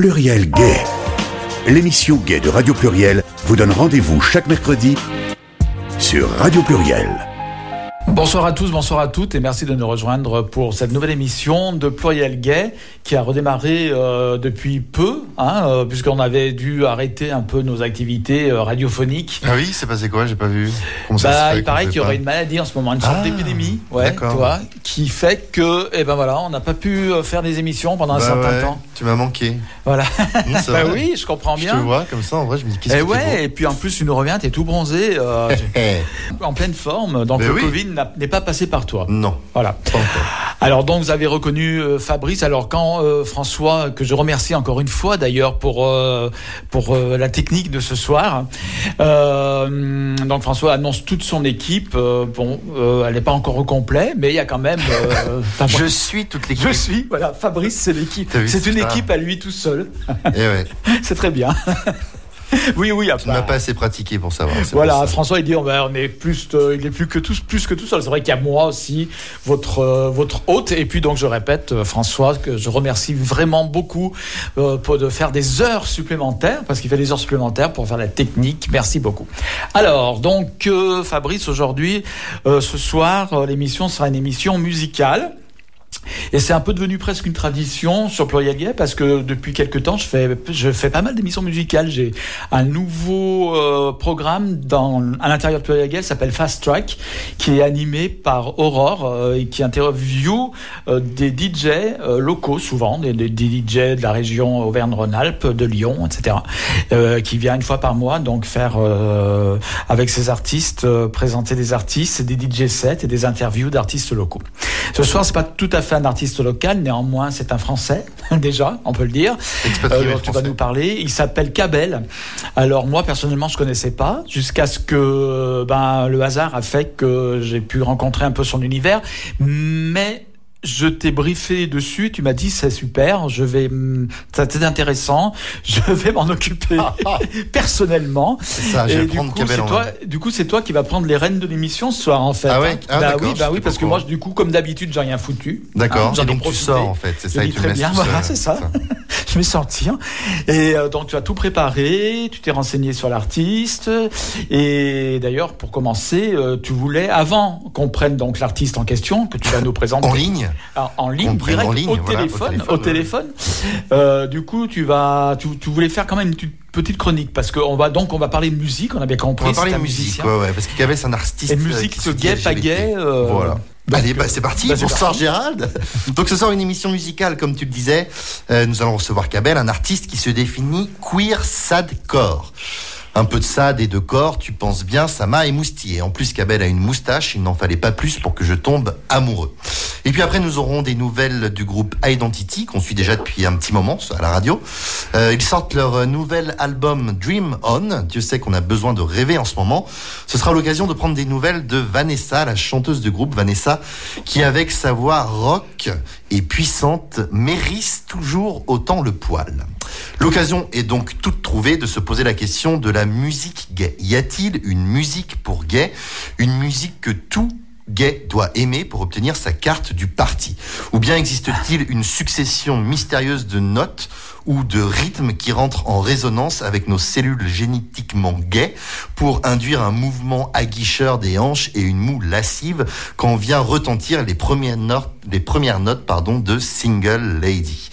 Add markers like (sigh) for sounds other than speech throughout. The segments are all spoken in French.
Pluriel Gay. L'émission Gay de Radio Pluriel vous donne rendez-vous chaque mercredi sur Radio Pluriel. Bonsoir à tous, bonsoir à toutes et merci de nous rejoindre pour cette nouvelle émission de Pluriel Gay qui a redémarré euh, depuis peu, hein, euh, puisqu'on avait dû arrêter un peu nos activités euh, radiophoniques. Ah oui, c'est passé quoi? J'ai pas vu. Comment ça bah, se fait il paraît qu'il y aurait une maladie en ce moment, une sorte Ah, d'épidémie, ouais, tu vois, qui fait que, eh ben voilà, on n'a pas pu faire des émissions pendant un Bah certain ouais, temps. Tu m'as manqué. Voilà. (laughs) Mmh, bah vrai. oui, je comprends Je te bien. vois comme ça, en vrai, je me dis qu'est-ce Et que ouais, et puis en plus tu nous reviens, t'es tout bronzé, euh, (laughs) en pleine forme, donc Mais le oui. Covid n'est pas passé par toi. Non, Voilà. pas encore. Alors donc vous avez reconnu euh, Fabrice. Alors quand euh, François, que je remercie encore une fois d'ailleurs pour euh, pour euh, la technique de ce soir. euh, donc François annonce toute son équipe. Euh, bon, euh, elle n'est pas encore au complet, mais il y a quand même. euh, (laughs) Je suis toute l'équipe. je suis. Voilà, Fabrice, c'est l'équipe. C'est une putain. Équipe à lui tout seul. Et ouais, (laughs) c'est très bien. (laughs) oui, oui. tu ne m'as pas assez pratiqué pour savoir. Voilà, pour. François il dit on, va- on est plus, euh, il est plus que tous, plus que tout seul. C'est vrai qu'il y a moi aussi, votre euh, votre hôte. Et puis donc je répète, euh, François, que je remercie vraiment beaucoup pour de faire des heures supplémentaires parce qu'il fait des heures supplémentaires pour faire la technique. Merci beaucoup. Alors donc Fabrice aujourd'hui, ce soir, l'émission sera une émission musicale. Et c'est un peu devenu presque une tradition sur Pluriel parce que depuis quelques temps, je fais, je fais pas mal d'émissions musicales. J'ai un nouveau euh, programme dans, à l'intérieur de Pluriel s'appelle Fast Track, qui est animé par Aurore euh, et qui interviewe euh, des DJ locaux, souvent, des, des, DJ de la région Auvergne-Rhône-Alpes, de Lyon, etc., qui vient une fois par mois donc faire avec ses artistes, présenter des artistes, des DJ sets et des interviews d'artistes locaux. Ce soir, c'est pas tout à fait un artiste local, néanmoins, c'est un Français, (laughs) déjà, on peut le dire. Euh, dont tu vas nous parler. Il s'appelle Cabel. Alors moi personnellement je connaissais pas jusqu'à ce que ben le hasard a fait que j'ai pu rencontrer un peu son univers, mais je t'ai briefé dessus, tu m'as dit c'est super, je vais, ça c'est intéressant, (laughs) je vais m'en occuper (laughs) personnellement. C'est ça, je vais Et du coup, c'est toi, main. du coup, c'est toi qui vas prendre les rênes de l'émission ce soir, en fait. Ah ouais hein. Ah, bah d'accord, oui, bah oui, parce que moi, du coup, comme d'habitude, j'ai rien foutu. D'accord, Hein, j'en ai donc tu profité. sors en fait, c'est ça, et tu très bien, voilà, c'est ça. (laughs) je vais sortir. Et euh, donc tu as tout préparé, tu t'es renseigné sur l'artiste. Et d'ailleurs, pour commencer, euh, tu voulais, avant qu'on prenne donc l'artiste en question, que tu vas nous présenter En ligne en, en ligne, direct, en ligne, au, voilà, au téléphone, au téléphone. Euh, du coup, tu vas, tu, tu voulais faire quand même une petite- chronique parce qu'on va donc on va parler musique, on a bien compris. On va parler un musique, musicien. ouais, ouais, parce qu'il y avait un artiste. Et euh, musique, qui se pas gay. euh, Voilà. donc, Allez, bah, c'est parti. bah, Bonsoir. Gérald. Donc ce soir une émission musicale, comme tu le disais. Euh, nous allons recevoir Cabel, un artiste qui se définit queer sadcore. Un peu de sad et de corps, tu penses bien, ça m'a émoustillé. En plus, Cabel a une moustache, il n'en fallait pas plus pour que je tombe amoureux. Et puis après, nous aurons des nouvelles du groupe Identity, qu'on suit déjà depuis un petit moment à la radio. Euh, ils sortent leur euh, nouvel album Dream On. Dieu sait qu'on a besoin de rêver en ce moment. Ce sera l'occasion de prendre des nouvelles de Vanessa, la chanteuse du groupe Vanessa, qui avec sa voix rock et puissante mérisse toujours autant le poil. L'occasion est donc toute trouvée de se poser la question de la musique gay. Y a-t-il une musique pour gay Une musique que tout gay doit aimer pour obtenir sa carte du parti Ou bien existe-t-il une succession mystérieuse de notes ou de rythmes qui rentrent en résonance avec nos cellules génétiquement gays pour induire un mouvement aguicheur des hanches et une moue lascive quand vient retentir les premières notes, de Single Lady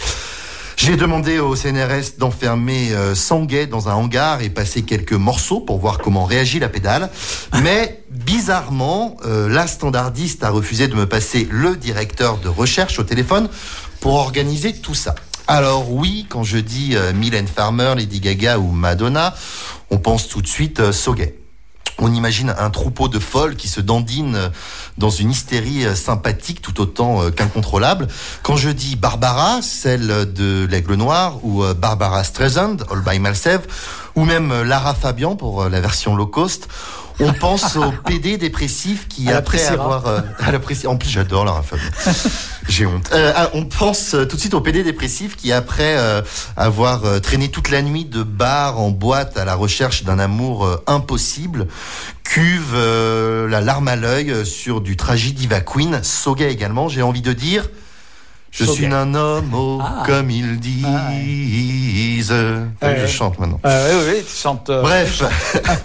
j'ai demandé au CNRS d'enfermer euh, 100 gays dans un hangar et passer quelques morceaux pour voir comment réagit la pédale. Mais bizarrement, euh, la standardiste a refusé de me passer le directeur de recherche au téléphone pour organiser tout ça. Alors oui, quand je dis euh, Mylène Farmer, Lady Gaga ou Madonna, on pense tout de suite euh. On imagine un troupeau de folles qui se dandinent euh, dans une hystérie sympathique tout autant qu'incontrôlable. Quand je dis Barbara, celle de l'Aigle Noir, ou Barbara Streisand, All by Myself, ou même Lara Fabian pour la version low cost, on pense au PD dépressif qui À après avoir euh, à en plus j'adore Fabian j'ai honte. Euh, ah, on pense euh, tout de suite au PD dépressif qui après euh, avoir euh, traîné toute la nuit de bar en boîte à la recherche d'un amour euh, impossible cuve euh, la larme à l'œil sur du tragique Diva Queen Soga également j'ai envie de dire je suis un homme oh, Ah. comme il dit Ah Please. je chante maintenant. oui, oui, tu chantes. Bref,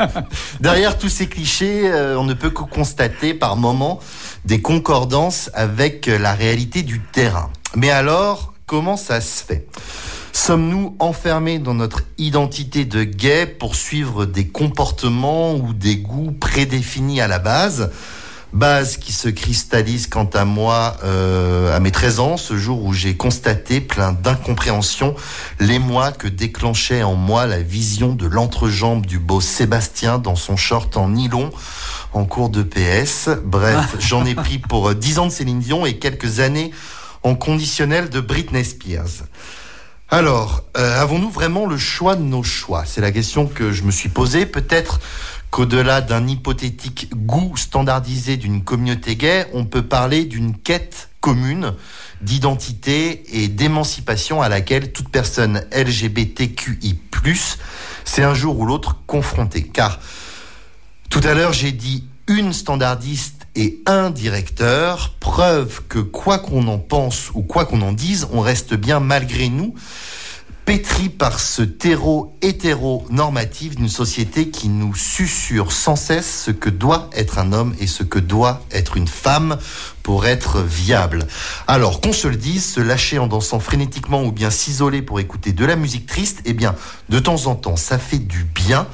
(laughs) derrière tous ces clichés, on ne peut que constater par moments des concordances avec la réalité du terrain. Mais alors, comment ça se fait? Sommes-nous enfermés dans notre identité de gay pour suivre des comportements ou des goûts prédéfinis à la base? Base qui se cristallise quant à moi euh, à mes 13 ans, ce jour où j'ai constaté plein d'incompréhension l'émoi que déclenchait en moi la vision de l'entrejambe du beau Sébastien dans son short en nylon en cours de PS. Bref, (laughs) j'en ai pris pour 10 ans de Céline Dion et quelques années en conditionnel de Britney Spears. Alors, euh, avons-nous vraiment le choix de nos choix? C'est la question que je me suis posée. Peut-être qu'au-delà d'un hypothétique goût standardisé d'une communauté gay, on peut parler d'une quête commune d'identité et d'émancipation à laquelle toute personne LGBTQI+, c'est un jour ou l'autre confrontée. Car tout à l'heure, j'ai dit une standardiste et un directeur, preuve que quoi qu'on en pense ou quoi qu'on en dise, on reste bien malgré nous pétri par ce terreau hétéro-normatif d'une société qui nous susurre sans cesse ce que doit être un homme et ce que doit être une femme pour être viable. Alors qu'on se le dise, se lâcher en dansant frénétiquement ou bien s'isoler pour écouter de la musique triste, eh bien, de temps en temps, ça fait du bien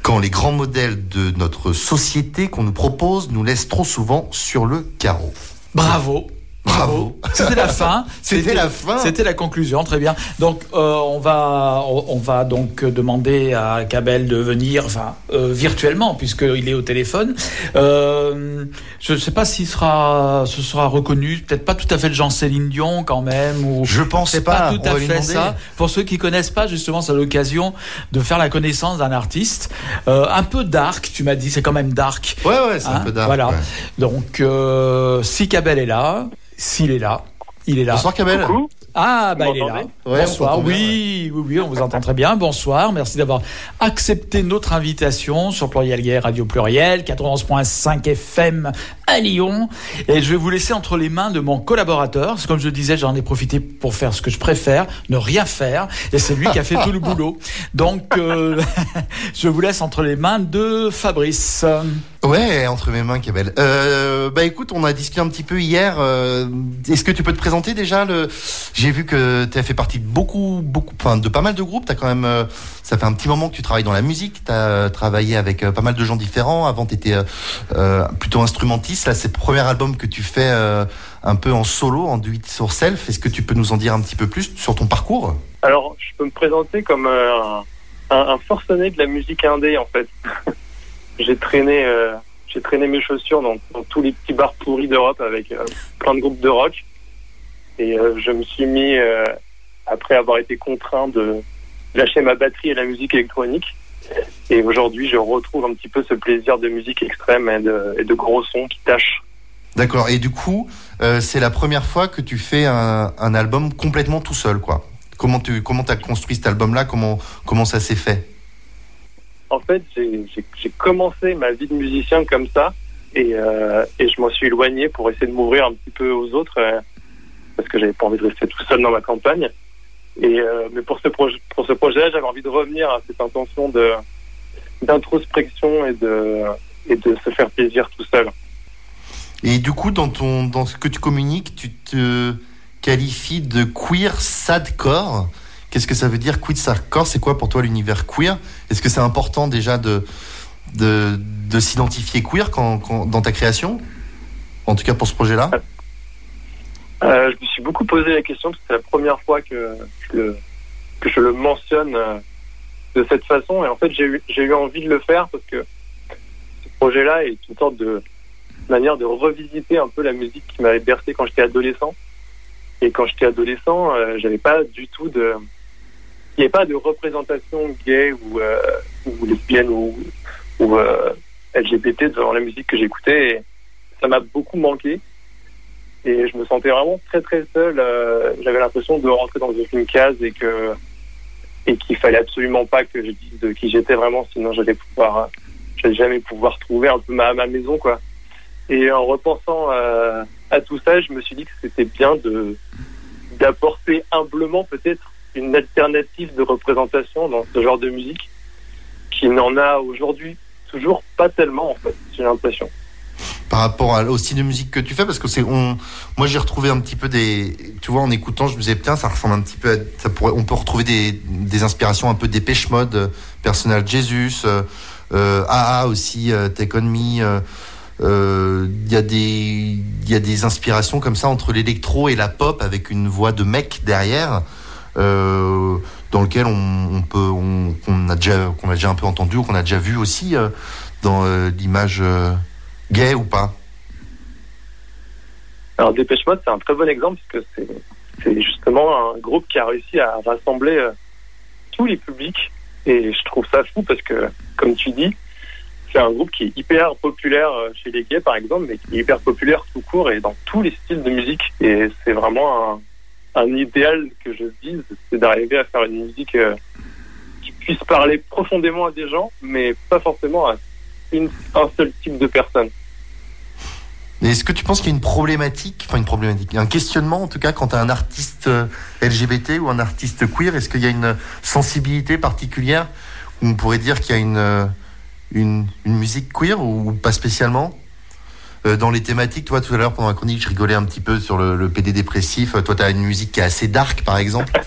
quand les grands modèles de notre société qu'on nous propose nous laissent trop souvent sur le carreau. Bravo. Bravo. C'était la fin. (laughs) C'était la fin. C'était la conclusion, très bien. Donc euh, on va on va donc demander à Cabel de venir, enfin euh, virtuellement puisqu'il est au téléphone. Euh, je ne sais pas s'il sera ce sera reconnu, peut-être pas tout à fait le Jean Céline Dion quand même ou. Je pense pas. pas tout à fait ça. Pour ceux qui connaissent pas, justement, c'est l'occasion de faire la connaissance d'un artiste un peu dark. Tu m'as dit, c'est quand même dark. Ouais ouais, c'est un hein, peu dark. Voilà. Donc si Cabel est là. S'il est là, il est là. Bonsoir Kamel. Ah, bah il est là. Bonsoir. Oui, oui, oui, on vous entend très bien. Bonsoir. Merci d'avoir accepté notre invitation sur Pluriel Gay, Radio Pluriel, 91.5 FM à Lyon. Et je vais vous laisser entre les mains de mon collaborateur. Comme je disais, j'en ai profité pour faire ce que je préfère, ne rien faire. Et c'est lui qui a fait tout le boulot. Donc, euh, (laughs) je vous laisse entre les mains de Fabrice. Ouais, entre mes mains, Kabel. Euh, bah écoute, on a discuté un petit peu hier. Euh, est-ce que tu peux te présenter déjà le J'ai vu que tu as fait partie de beaucoup, beaucoup, enfin de pas mal de groupes. T'as quand même, euh, ça fait un petit moment que tu travailles dans la musique. Tu as euh, travaillé avec pas mal de gens différents. Avant, tu étais plutôt instrumentiste. Là, c'est le premier album que tu fais un peu en solo, en do it yourself. Est-ce que tu peux nous en dire un petit peu plus sur ton parcours? Alors, je peux me présenter comme un, un forcené de la musique indé en fait. (laughs) j'ai traîné, euh, j'ai traîné mes chaussures dans, tous les petits bars pourris d'Europe avec euh, plein de groupes de rock. Et euh, je me suis mis, après avoir été contraint de lâcher ma batterie et la musique électronique. Et aujourd'hui, je retrouve un petit peu ce plaisir de musique extrême et de, gros sons qui tâchent. D'accord. Et du coup, c'est la première fois que tu fais un, un, album complètement tout seul, quoi. Comment tu comment as construit cet album-là? Comment comment ça s'est fait? En fait, j'ai commencé ma vie de musicien comme ça et, euh, et je m'en suis éloigné pour essayer de m'ouvrir un petit peu aux autres euh, parce que j'avais pas envie de rester tout seul dans ma campagne. Euh, mais pour ce projet, pour ce projet-là, j'avais envie de revenir à cette intention d'introspection et de se faire plaisir tout seul. Et du coup, dans dans ce que tu communiques, tu te qualifies de queer sadcore. Qu'est-ce que ça veut dire queer hardcore C'est quoi pour toi l'univers queer? Est-ce que c'est important déjà de, de, de s'identifier queer dans ta création? En tout cas pour ce projet-là euh, Je me suis beaucoup posé la question parce que c'est la première fois que que je le mentionne euh, de cette façon. Et en fait, j'ai eu, eu envie de le faire parce que ce projet-là est une sorte de manière de revisiter un peu la musique qui m'avait bercé quand j'étais adolescent. Et quand j'étais adolescent, euh, j'avais pas du tout de n'y avait pas de représentation gay ou, euh, ou lesbienne ou, euh, LGBT dans la musique que j'écoutais. Ça m'a beaucoup manqué. Et je me sentais vraiment très très seul. Euh, j'avais l'impression de rentrer dans une case et que et qu'il fallait absolument pas que je dise de qui j'étais vraiment, sinon j'allais pouvoir, j'allais jamais pouvoir trouver un peu ma, ma maison quoi. Et en repensant à tout ça, je me suis dit que c'était bien de d'apporter humblement peut-être une alternative de représentation dans ce genre de musique qui n'en a aujourd'hui toujours pas tellement en fait, j'ai l'impression. Par rapport au style de musique que tu fais, parce que c'est, on, moi j'ai retrouvé un petit peu des, tu vois, en écoutant, je me disais putain, ça ressemble un petit peu, à, ça pourrait, on peut retrouver des, des inspirations un peu dépêche mode, euh, Personal Jesus, euh, euh, AA aussi, euh, Take On Me. euh, euh, Il y, a des- y a des inspirations comme ça entre l'électro et la pop avec une voix de mec derrière, euh, dans lequel on, peut, on, qu'on a déjà, qu'on a déjà un peu entendu ou qu'on a déjà vu aussi euh, dans euh, l'image gay ou pas. Alors Dépêche Mode, c'est un très bon exemple parce que c'est, c'est justement un groupe qui a réussi à rassembler tous les publics et je trouve ça fou parce que, comme tu dis, c'est un groupe qui est hyper populaire chez les gays par exemple, mais qui est hyper populaire tout court et dans tous les styles de musique et c'est vraiment un, un idéal que je vise, c'est d'arriver à faire une musique euh, qui puisse parler profondément à des gens, mais pas forcément à une, un seul type de personne. Est-ce que tu penses qu'il y a une problématique, enfin une problématique, un questionnement en tout cas quand tu un artiste euh, LGBT ou un artiste queer, est-ce qu'il y a une sensibilité particulière où on pourrait dire qu'il y a une, euh, une, musique queer ou pas spécialement? Dans les thématiques, toi tout à l'heure pendant la chronique, je rigolais un petit peu sur le, le PD dépressif. Toi, tu as une musique qui est assez dark par exemple. (laughs)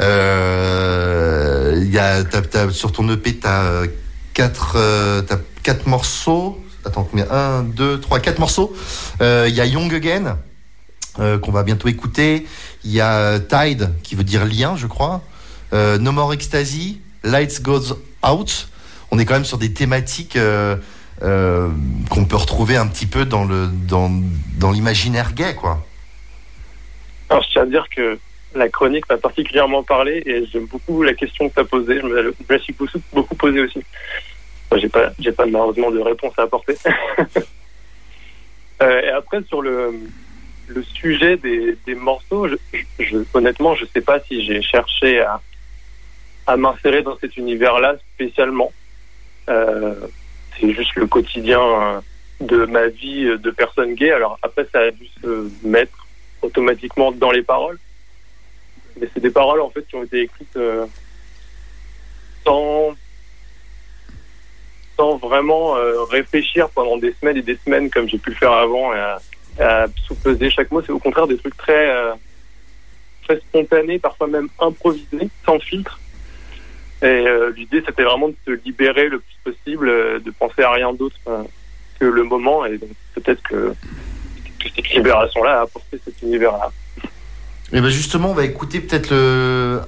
Euh, y a, sur ton EP, tu as quatre, euh, t'as quatre morceaux. Attends, combien? 1, 2, 3, 4 morceaux. Euh, Il y a Young Again, euh, qu'on va bientôt écouter. Il y a Tide, qui veut dire lien, je crois. Euh, no More Ecstasy, Lights Goes Out. On est quand même sur des thématiques euh, qu'on peut retrouver un petit peu dans le dans, dans l'imaginaire gay, quoi. Alors, je tiens à dire que la chronique m'a particulièrement parlé et j'aime beaucoup la question que tu as posée. Je me la- suis beaucoup, posée aussi. J'ai pas, j'ai pas malheureusement de réponse à apporter. (laughs) Euh, et après, sur le, le sujet des, des morceaux, je, je- honnêtement, je sais pas si j'ai cherché à, à m'insérer dans cet univers-là spécialement. Euh, c'est juste le quotidien euh, de ma vie euh, de personne gay. Alors après, ça a dû se mettre automatiquement dans les paroles. Mais c'est des paroles en fait qui ont été écrites euh, sans, sans vraiment réfléchir pendant des semaines et des semaines comme j'ai pu le faire avant et à, sous-peser chaque mot. C'est au contraire des trucs très, très spontanés, parfois même improvisés, sans filtre. Et euh, l'idée c'était vraiment de se libérer le plus possible, euh, de penser à rien d'autre euh, que le moment. Et donc peut-être que, que cette libération-là a apporté cet univers-là. Et ben justement, on va écouter peut-être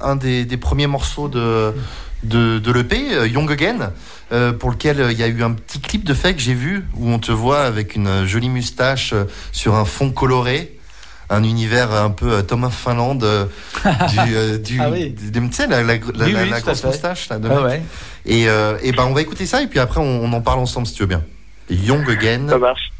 un des, premiers morceaux de, de, de l'EP, Young Again, pour lequel il y a eu un petit clip de fait que j'ai vu, où on te voit avec une jolie moustache sur un fond coloré. Un univers un peu euh, Thomas Finland euh, du, (laughs) euh, du, Ah oui. du- tu sais, la, la, la, Oui, la- oui, la tout à grosse moustache là, de Ah mec. ouais. Et, euh, et ben on va écouter ça et puis après on, on en parle ensemble si tu veux bien. Young Again. Ça marche.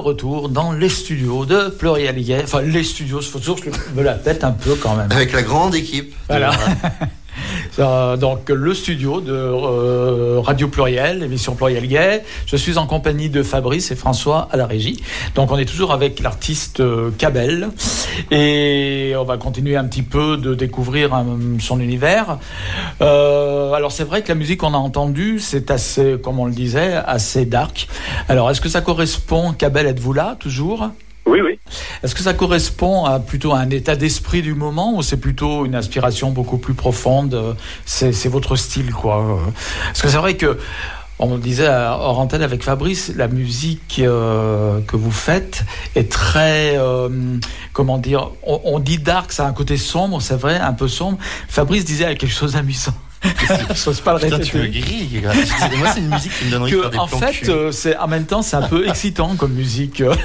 Retour dans les studios de Pluriel. Enfin, les studios, il faut toujours que je me la tête un peu quand même. Avec la grande équipe. Voilà. (laughs) Euh, donc le studio de euh, Radio Pluriel, émission Pluriel Gay. Je suis en compagnie de Fabrice et François à la régie. Donc on est toujours avec l'artiste euh, Cabel et on va continuer un petit peu de découvrir son univers. alors c'est vrai que la musique qu'on a entendue, c'est assez, comme on le disait, assez dark. Alors est-ce que ça correspond, Cabel, êtes-vous là toujours? Oui, oui. Est-ce que ça correspond à plutôt un état d'esprit du moment ou c'est plutôt une inspiration beaucoup plus profonde C'est votre style, quoi. Parce que c'est vrai que on disait hors antenne avec Fabrice, la musique euh, que vous faites est très, euh, comment dire, on, on dit dark, ça a un côté sombre, c'est vrai, un peu sombre. Fabrice disait quelque chose d'amusant. Je pas le Putain, tu me grilles. Moi, c'est une musique qui me donne envie de faire des En fait, euh, c'est en même temps, c'est un peu excitant comme musique. Vrai,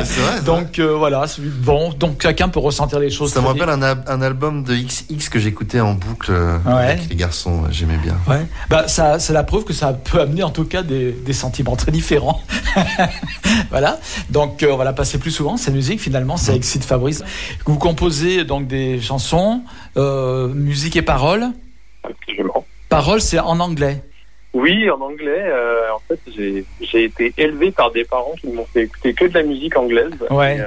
(laughs) donc euh, voilà, bon, donc chacun peut ressentir les choses. Ça me rappelle un, un, album de XX que j'écoutais en boucle euh, avec les garçons. J'aimais bien. Ouais. Bah ça, c'est la preuve que ça peut amener en tout cas des, des sentiments très différents. (laughs) voilà. Donc on va la passer plus souvent. Cette musique, finalement, c'est Excite Fabrice. Vous composez donc des chansons, musique et paroles. Parole, c'est en anglais. Oui, en anglais. Euh, en fait, j'ai été élevé par des parents qui m'ont fait écouter que de la musique anglaise. Ouais.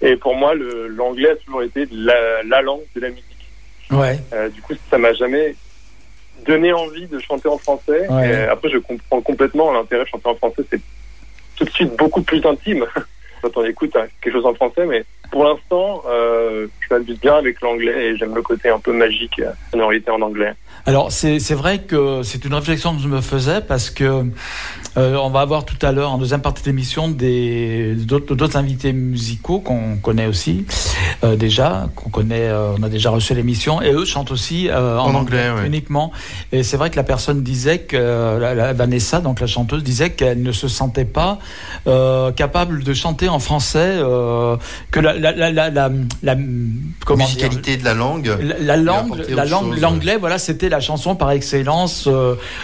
Et, euh, pour moi, l'anglais a toujours été la, la, langue de la musique. Ouais. Euh, du coup, ça m'a jamais donné envie de chanter en français. Et après, je comprends complètement l'intérêt de chanter en français. C'est tout de suite beaucoup plus intime (laughs) quand on écoute hein, quelque chose en français, mais pour l'instant, je m'amuse bien avec l'anglais et j'aime le côté un peu magique, euh, sonorité en anglais. Alors c'est vrai que c'est une réflexion que je me faisais parce que euh, on va avoir tout à l'heure en deuxième partie d'émission des d'autres invités musicaux qu'on connaît aussi euh, déjà, qu'on connaît, euh, on a déjà reçu l'émission. Et eux chantent aussi en, anglais, uniquement. Et c'est vrai que la personne disait que la, Vanessa, donc la chanteuse, disait qu'elle ne se sentait pas capable de chanter en français, que la, la, musicalité de la langue, la, langue, la langue, l'anglais, voilà, c'était la chanson par excellence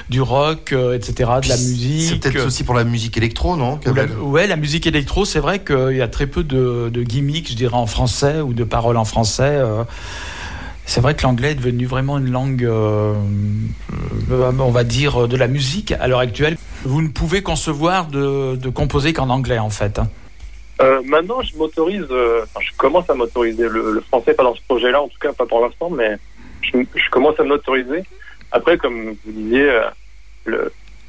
du rock, etc., de la musique. C'est peut-être aussi pour la musique électro, non Ouais, la musique électro, c'est vrai qu'il y a très peu de, de gimmicks, je dirais, en français ou de paroles en français. Euh, c'est vrai que l'anglais est devenu vraiment une langue, euh, euh, on va dire, de la musique à l'heure actuelle. Vous ne pouvez concevoir de, composer qu'en anglais, en fait. Hein. maintenant, je m'autorise, je commence à m'autoriser. Le, français, pas dans ce projet-là, en tout cas, pas pour l'instant, mais je, commence à m'autoriser. Après, comme vous disiez,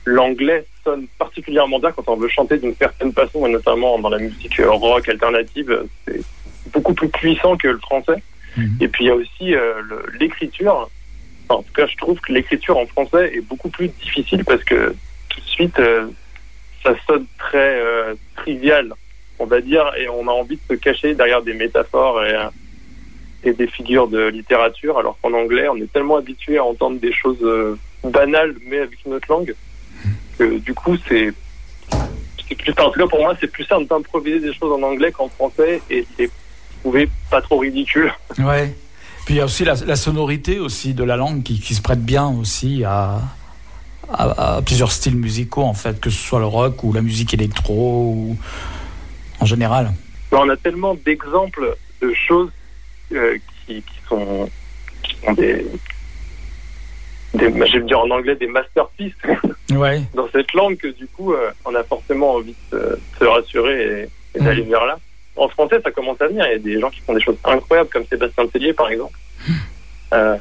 l'anglais sonne particulièrement bien quand on veut chanter d'une certaine façon, et notamment dans la musique rock alternative. C'est beaucoup plus puissant que le français. Mhm. Et puis il y a aussi euh, l'écriture. en tout cas, je trouve que l'écriture en français est beaucoup plus difficile parce que tout de suite, euh, ça sonne très euh, trivial, on va dire, et on a envie de se cacher derrière des métaphores et, et des figures de littérature, alors qu'en anglais, on est tellement habitué à entendre des choses banales, mais avec une autre langue, que du coup, c'est plus, en tout cas pour moi, c'est plus simple d'improviser des choses en anglais qu'en français, et c'est trouvé pas trop ridicule. Ouais. Puis il y a aussi la, sonorité aussi de la langue qui, se prête bien aussi à, à, plusieurs styles musicaux en fait, que ce soit le rock ou la musique électro ou en général. On a tellement d'exemples de choses euh, qui, sont, des, des j'aime dire en anglais des masterpieces (laughs) ouais. dans cette langue que du coup euh, on a forcément envie de se, rassurer et, d'aller mmh. vers là en français, ça commence à venir. Il y a des gens qui font des choses incroyables, comme Sébastien Tellier, par exemple. Euh,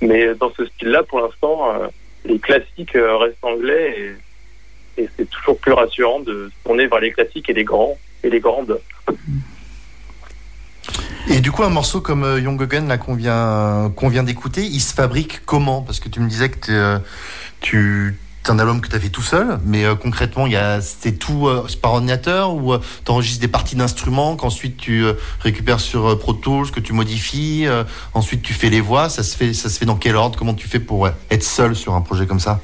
mais dans ce style-là, pour l'instant, euh, les classiques euh, restent anglais et, c'est toujours plus rassurant de tourner vers les classiques et les grands et les grandes. Et du coup, un morceau comme Young Again, là, qu'on vient, qu'on vient d'écouter, il se fabrique comment? Parce que tu me disais que tu c'est un album que tu as fait tout seul, mais euh, concrètement, c'est tout euh, par ordinateur ou euh, tu enregistres des parties d'instruments qu'ensuite tu récupères sur Pro Tools, que tu modifies, ensuite tu fais les voix. Ça se fait, ça se fait dans quel ordre? Comment tu fais pour être seul sur un projet comme ça?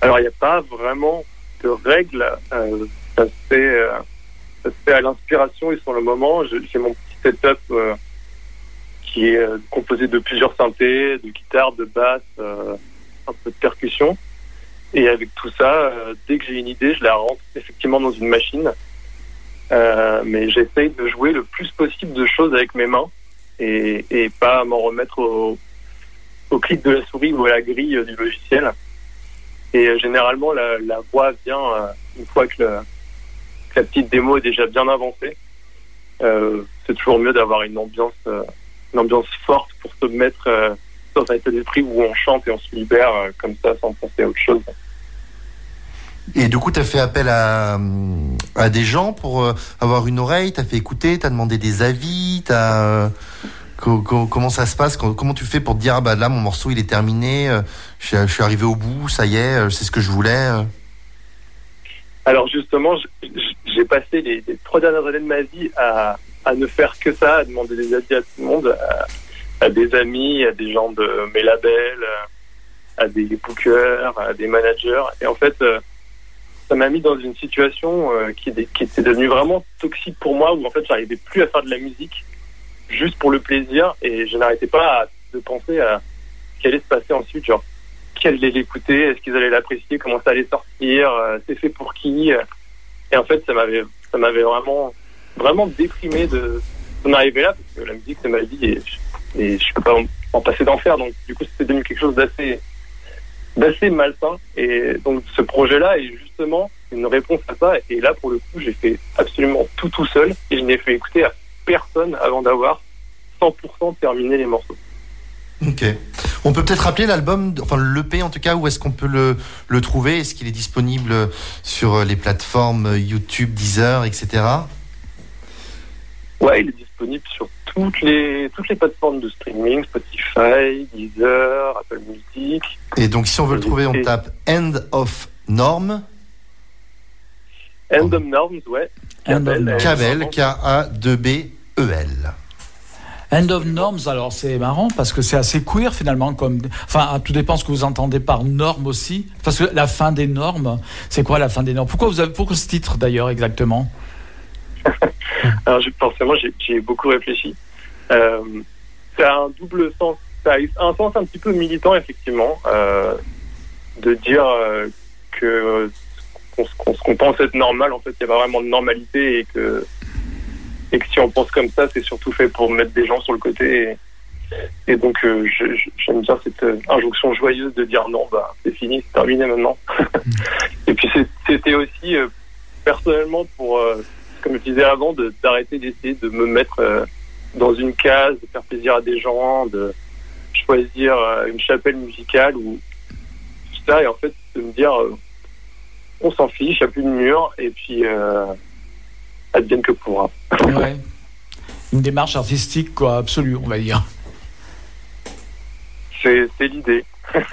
Alors, il n'y a pas vraiment de règles. ça, se fait, ça à l'inspiration et sur le moment. J'ai mon petit setup qui est composé de plusieurs synthés, de guitare, de basse un peu de percussion. Et avec tout ça, euh, dès que j'ai une idée, je la rentre effectivement dans une machine. Euh, mais j'essaye de jouer le plus possible de choses avec mes mains et, pas m'en remettre au, clic de la souris ou à la grille du logiciel. Et euh, généralement, la, la voix vient euh, une fois que, le- la petite démo est déjà bien avancée. Euh, c'est toujours mieux d'avoir une ambiance, euh, une ambiance forte pour se mettre euh, dans un état d'esprit où on chante et on se libère comme ça sans penser à autre chose. Et du coup, tu as fait appel à, à des gens pour euh, avoir une oreille, tu as fait écouter, tu as demandé des avis, euh, co- co- comment ça se passe Comment tu fais pour te dire, ah bah là, mon morceau, il est terminé, euh, je suis- je suis arrivé au bout, ça y est, c'est ce que je voulais. Alors justement, j'ai passé les, trois dernières années de ma vie à, à ne faire que ça, à demander des avis à tout le monde, à, des amis, à des gens de mes labels, à des bookers, à des managers. Et en fait, euh, ça m'a mis dans une situation euh, qui, qui était devenue vraiment toxique pour moi, où en fait, j'arrivais plus à faire de la musique juste pour le plaisir, et je n'arrêtais pas de penser à ce qui allait se passer ensuite, genre qui allait l'écouter, est-ce qu'ils allaient l'apprécier, comment ça allait sortir, euh, c'est fait pour qui. Et en fait, ça m'avait, ça m'avait vraiment, vraiment déprimé de d'en arriver là, parce que la musique c'est ma vie et je, et peux pas en, en passer d'enfer. Donc du coup, c'était devenu quelque chose d'assez, d'assez malsain. Et donc ce projet-là est justement une réponse à ça. Et là, pour le coup, j'ai fait absolument tout tout seul et je n'ai fait écouter à personne avant d'avoir 100% terminé les morceaux. Ok. On peut peut-être rappeler l'album, enfin l'EP en tout cas, où est-ce qu'on peut le, le trouver? Est-ce qu'il est disponible sur les plateformes YouTube, Deezer, etc. Ouais, il est disponible sur toutes les toutes les plateformes de streaming, Spotify, Deezer, Apple Music. Et donc si on veut le trouver, on tape End of Norm, End of Norms, ouais. End. Kabel, K-A-2-B-E-L. End of Norms, alors c'est marrant parce que c'est assez queer finalement. Comme, enfin, tout dépend ce que vous entendez par norme aussi. Parce que la fin des normes, c'est quoi la fin des normes? Pourquoi vous avez pourquoi ce titre d'ailleurs exactement? (laughs) Alors forcément, j'ai beaucoup réfléchi. Euh, ça a un double sens. Ça a un sens un petit peu militant, effectivement, euh, de dire euh, que qu'on- qu'on pense être normal, en fait, il n'y a pas vraiment de normalité et que et que si on pense comme ça, c'est surtout fait pour mettre des gens sur le côté. Et, et donc, euh, j'aime bien cette euh, injonction joyeuse de dire non, bah, c'est fini, c'est terminé maintenant. (laughs) et puis, c'était aussi euh, personnellement pour, euh, comme je disais avant, de- d'arrêter d'essayer de me mettre dans une case, de faire plaisir à des gens, de choisir une chapelle musicale ou tout ça, et en fait, de me dire, on s'en fiche, il n'y a plus de mur, et puis, advienne que pourra. Ouais. Une démarche artistique, quoi, absolue, on va dire. C'est l'idée. (laughs)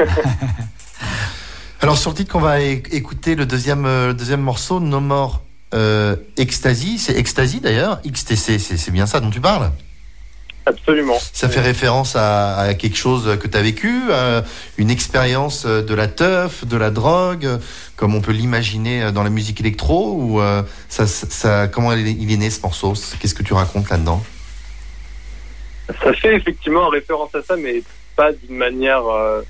Alors sur le titre qu'on va écouter, le deuxième, euh, le deuxième morceau, No More euh, Ecstasy, c'est Ecstasy d'ailleurs, XTC, c'est c'est bien ça dont tu parles? Absolument. Ça fait référence à, à quelque chose que tu as vécu, à une expérience de la teuf, de la drogue, comme on peut l'imaginer dans la musique électro, ou euh, ça, ça, comment il est, né ce morceau? Qu'est-ce que tu racontes là-dedans? Ça fait effectivement référence à ça, mais pas d'une manière euh,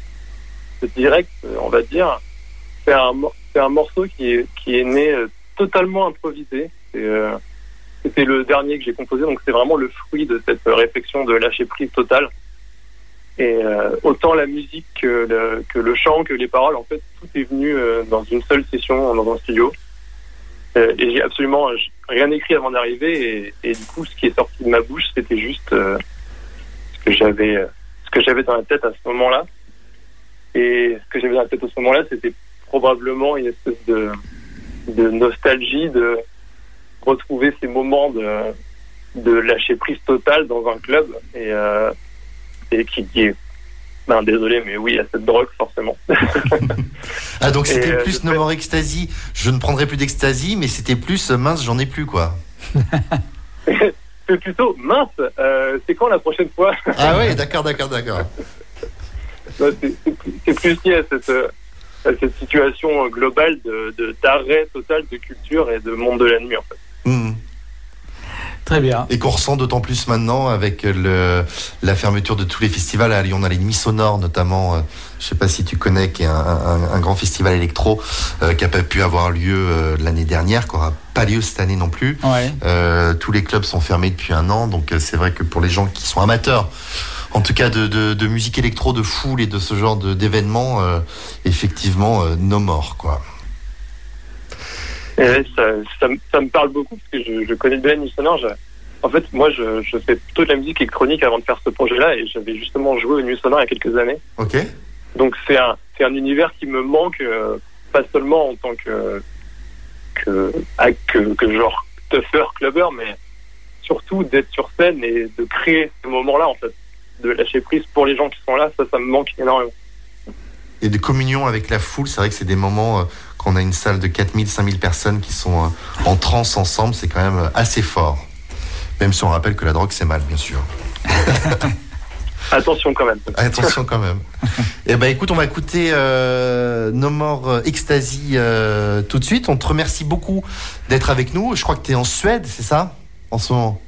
directe, on va dire. C'est un, morceau qui est, qui est né euh, totalement improvisé. C'est, euh, C'était le dernier que j'ai composé, donc c'est vraiment le fruit de cette réflexion de lâcher prise totale. Et euh, autant la musique que le, que le chant, que les paroles, en fait, tout est venu euh, dans une seule session dans un studio. Euh, et j'ai absolument rien écrit avant d'arriver. Et, du coup, ce qui est sorti de ma bouche, c'était juste euh, ce que j'avais, ce que j'avais dans la tête à ce moment-là. Et ce que j'avais dans la tête à ce moment-là, c'était probablement une espèce de, de nostalgie de retrouver ces moments de, de lâcher prise totale dans un club et, euh, et qui, est ben, désolé, mais oui, a cette drogue, forcément. (laughs) Ah, donc c'était euh, plus je No More Ecstasy, je ne prendrai plus d'ecstasy, mais c'était plus euh, mince, j'en ai plus, quoi. c'est plutôt mince, euh, c'est quand la prochaine fois (laughs) Ah ouais, d'accord, d'accord, d'accord. C'est- plus- lié à cette, euh, à cette situation euh, globale de- de- d'arrêt total de culture et de monde de la nuit, en fait. Hmm. Très bien. Et qu'on ressent d'autant plus maintenant avec le, la fermeture de tous les festivals. À Lyon, on a les Nuits Sonores notamment. euh, je sais pas si tu connais, qui est un, un- un grand festival électro euh, qui a pas pu avoir lieu euh, l'année dernière, qui aura pas lieu cette année non plus. Ouais. Euh, tous les clubs sont fermés depuis un an, donc euh, c'est vrai que pour les gens qui sont amateurs, en tout cas de, de, de musique électro, de foule et de ce genre d'événements, euh, effectivement, euh, no more, quoi. Et ouais, ça, ça, me- ça me parle beaucoup parce que je, je connais bien. Je- En fait, moi, je, je fais plutôt de la musique électronique avant de faire ce projet-là et j'avais justement joué au Nuit Sonore il y a quelques années. Ok Donc c'est un, univers qui me manque, euh, pas seulement en tant que, que, ah, que, que genre tougher, clubber, mais surtout d'être sur scène et de créer ce moment-là, en fait. De lâcher prise pour les gens qui sont là, ça, ça me manque énormément. Et de communion avec la foule, c'est vrai que c'est des moments, euh, quand on a une salle de 4000, 5000 personnes qui sont euh, en transe ensemble, c'est quand même euh, assez fort. Même si on rappelle que la drogue, c'est mal, bien sûr. (laughs) Attention quand même. Attention quand même. (laughs) Eh ben écoute, on va écouter euh, No More Ecstasy euh, tout de suite. On te remercie beaucoup d'être avec nous. Je crois que tu es en Suède, c'est ça En ce moment?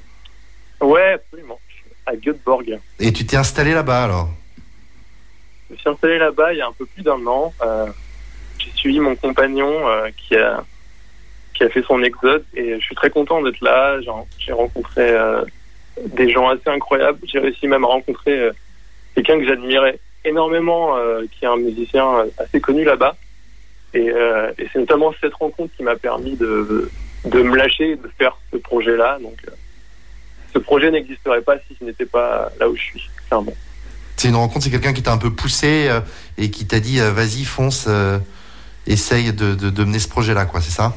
Ouais, absolument. À Göteborg. Et tu t'es installé là-bas alors? Je me suis installé là-bas il y a un peu plus d'un an. Euh, suivi mon compagnon euh, qui a qui a fait son exode et je suis très content d'être là. J'ai- rencontré euh, des gens assez incroyables. J'ai réussi même à rencontrer euh, quelqu'un que j'admirais énormément, qui est un musicien assez connu là-bas. Et, c'est notamment cette rencontre qui m'a permis de, de me lâcher de faire ce projet-là. Donc, ce projet n'existerait pas si je n'étais pas là où je suis, clairement. C'est une rencontre, c'est quelqu'un qui t'a un peu poussé et qui t'a dit vas-y, fonce, essaye de, de, mener ce projet-là, quoi, c'est ça?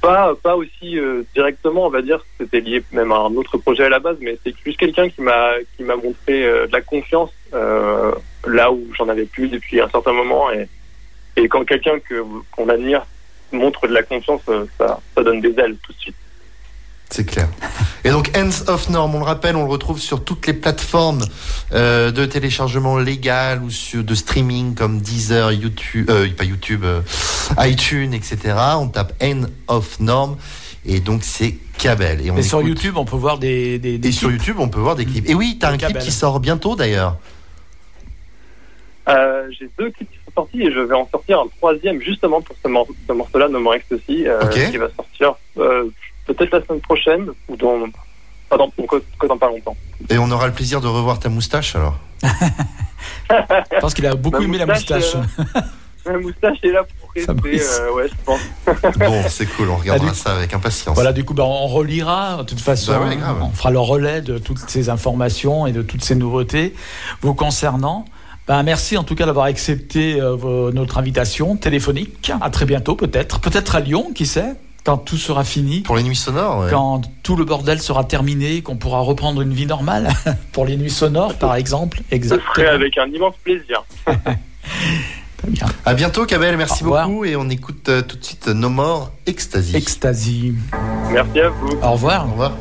Pas, pas aussi euh, directement, on va dire. C'était lié même à un autre projet à la base, mais c'est plus quelqu'un qui m'a qui m'a montré euh, de la confiance euh, là où j'en avais plus depuis un certain moment. Et, et quand quelqu'un que qu'on admire montre de la confiance, ça, ça donne des ailes tout de suite. C'est clair. Et donc Ends of Norm, on le rappelle, on le retrouve sur toutes les plateformes euh, de téléchargement légal ou sur, de streaming comme Deezer, YouTube, euh, pas YouTube, euh, iTunes, etc. On tape End of Norm et donc c'est Cabel. Et, on Et sur écoute- YouTube, on peut voir des. des, des Et sur clips. YouTube, on peut voir des clips. Et oui, t'as un clip qui sort bientôt d'ailleurs. Euh, J'ai deux clips qui sont sortis et je vais en sortir un troisième justement pour ce, mor- ce morceau-là, No More Ecstasy, euh, qui va sortir euh, peut-être la semaine prochaine ou dans pas dans, que, que dans pas longtemps. Et on aura le plaisir de revoir ta moustache alors. (laughs) Je pense qu'il a beaucoup Ma aimé la moustache. Ma moustache est là pour (laughs) rester, euh, ouais, je pense. (laughs) Bon, c'est cool, on regardera Ah, ça avec impatience. Voilà, du coup, bah, on relira. De toute façon, Bah ouais, grave. on fera le relais de toutes ces informations et de toutes ces nouveautés vous concernant. Bah, merci en tout cas d'avoir accepté euh, notre invitation téléphonique. À très bientôt, peut-être. Peut-être à Lyon, qui sait, quand tout sera fini. Pour les nuits sonores, ouais. Quand tout le bordel sera terminé, qu'on pourra reprendre une vie normale, (laughs) pour les nuits sonores par exemple. Ce Exactement. serait avec un immense plaisir. (laughs) Très bien. À bientôt, Cabel, merci beaucoup. Et on écoute euh, tout de suite No More Ecstasy. Ecstasy. Merci à vous. Au revoir. Au revoir.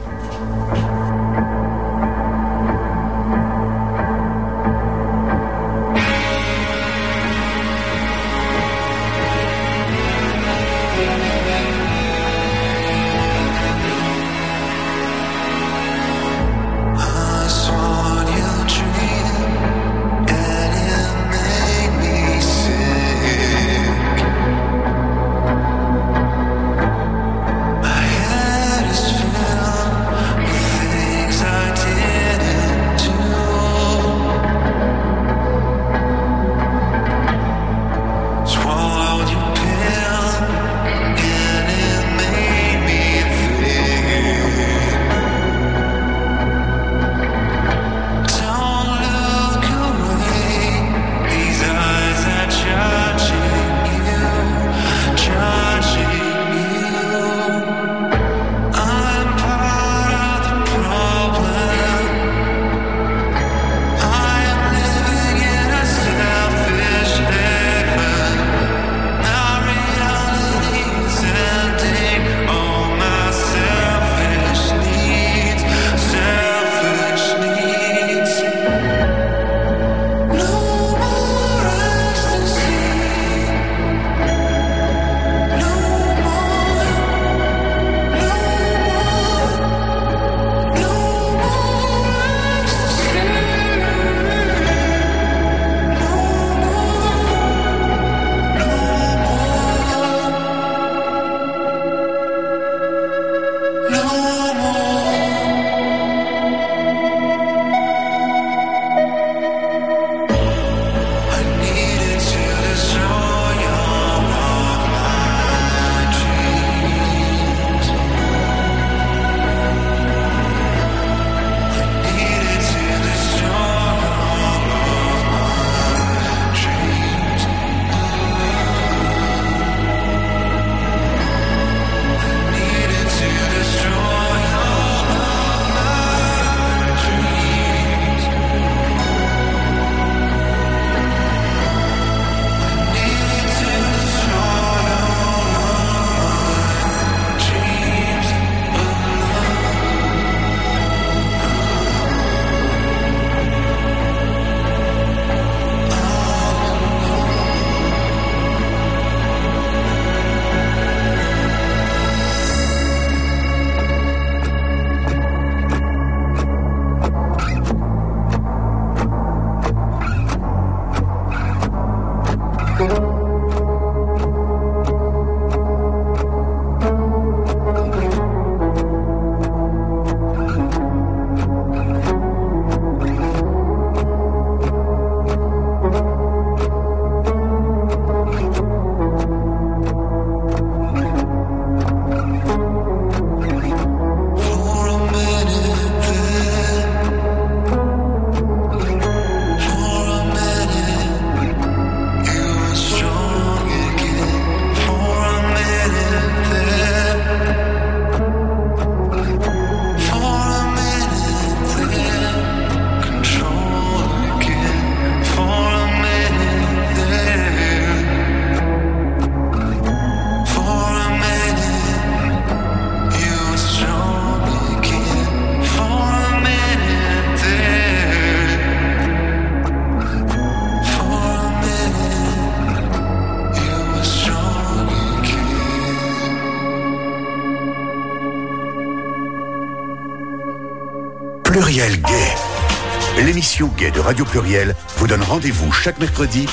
L'émission Gay de Radio Pluriel vous donne rendez-vous chaque mercredi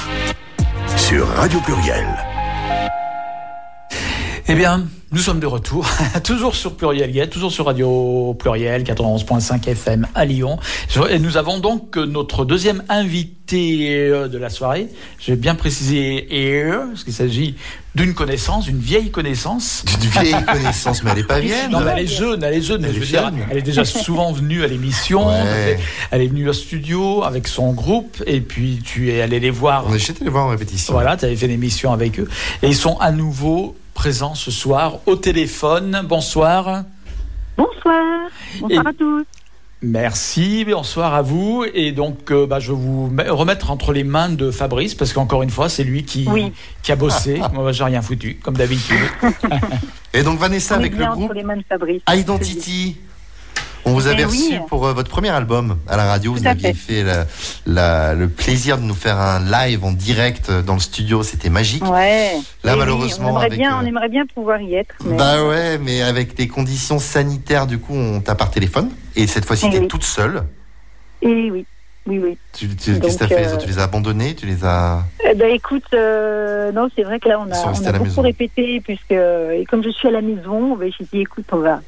sur Radio Pluriel. Eh bien, nous sommes de retour, (laughs) toujours sur Pluriel toujours sur Radio Pluriel 91.5 FM à Lyon. Et nous avons donc notre deuxième invité euh, de la soirée. Je vais bien préciser euh, parce qu'il s'agit d'une connaissance, d'une vieille connaissance. D'une vieille (laughs) connaissance, mais elle n'est pas vieille. Non, mais elle est jeune, elle est jeune. Elle je est veux dire, jeune. elle est déjà (laughs) souvent venue à l'émission. Ouais. Elle est venue au studio avec son groupe, et puis tu es allé les voir. On est j'étais les voir en répétition. Voilà, tu avais fait l'émission avec eux. Et ils sont à nouveau présents ce soir au téléphone. Bonsoir. Bonsoir. Bonsoir Et- à tous. Merci, bonsoir à vous. Et donc, euh, bah, je vais vous me- remettre entre les mains de Fabrice, parce qu'encore une fois, c'est lui qui, Oui. qui a bossé. (laughs) Moi, j'ai rien foutu, comme d'habitude. (laughs) Et donc Vanessa avec le groupe entre les mains de Fabrice. Identity. On vous avait Eh reçu oui. pour euh, votre premier album à la radio. Tout vous aviez fait. fait la- la- le plaisir de nous faire un live en direct euh, dans le studio. C'était magique. Ouais. Là, Eh oui, malheureusement, on aimerait, avec, bien, euh, on aimerait bien pouvoir y être. Mais... Bah ouais, mais avec des conditions sanitaires, du coup, on t'a par téléphone. Et cette fois-ci, Eh t'es oui. toute seule. Eh oui. Oui, oui. Tu, tu, qu'est-ce que t'as Donc, fait? Les autres Tu les as abandonnés? Tu les as. Eh ben, écoute, euh, non, c'est vrai que là, on a, on beaucoup répété, puisque, et comme je suis à la maison, ben, j'ai dit, écoute, on va,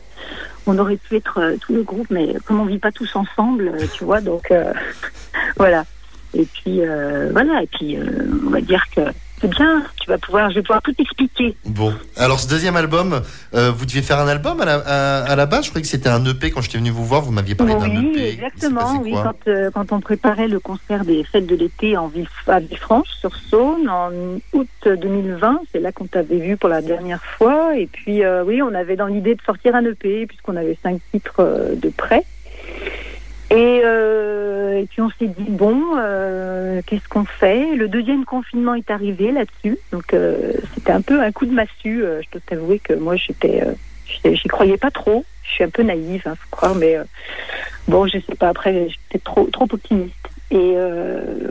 on aurait pu être euh, tout le groupe, mais comme on vit pas tous ensemble, euh, tu vois, donc, euh, (laughs) voilà. Et puis, voilà, et puis, on va dire que c'est bien, tu vas pouvoir, je vais pouvoir tout expliquer. Bon. Alors, ce deuxième album, euh, vous deviez faire un album à la, à, à la base? Je croyais que c'était un EP quand j'étais venu vous voir. Vous m'aviez parlé d'un Oui, EP. Il s'est exactement. Oui, quand, euh, quand on préparait le concert des fêtes de l'été en Ville, à Villefranche, sur Saône, en août 2020, c'est là qu'on t'avait vu pour la dernière fois. Et puis, euh, oui, on avait dans l'idée de sortir un EP, puisqu'on avait cinq titres de prêt. Et, euh, et puis on s'est dit bon, euh, qu'est-ce qu'on fait? Le deuxième confinement est arrivé là-dessus, donc euh, c'était un peu un coup de massue. Euh, je dois t'avouer que moi j'étais, euh, j'y croyais pas trop. Je suis un peu naïve, hein, faut croire, mais euh, bon, je sais pas. Après, j'étais trop trop optimiste. Et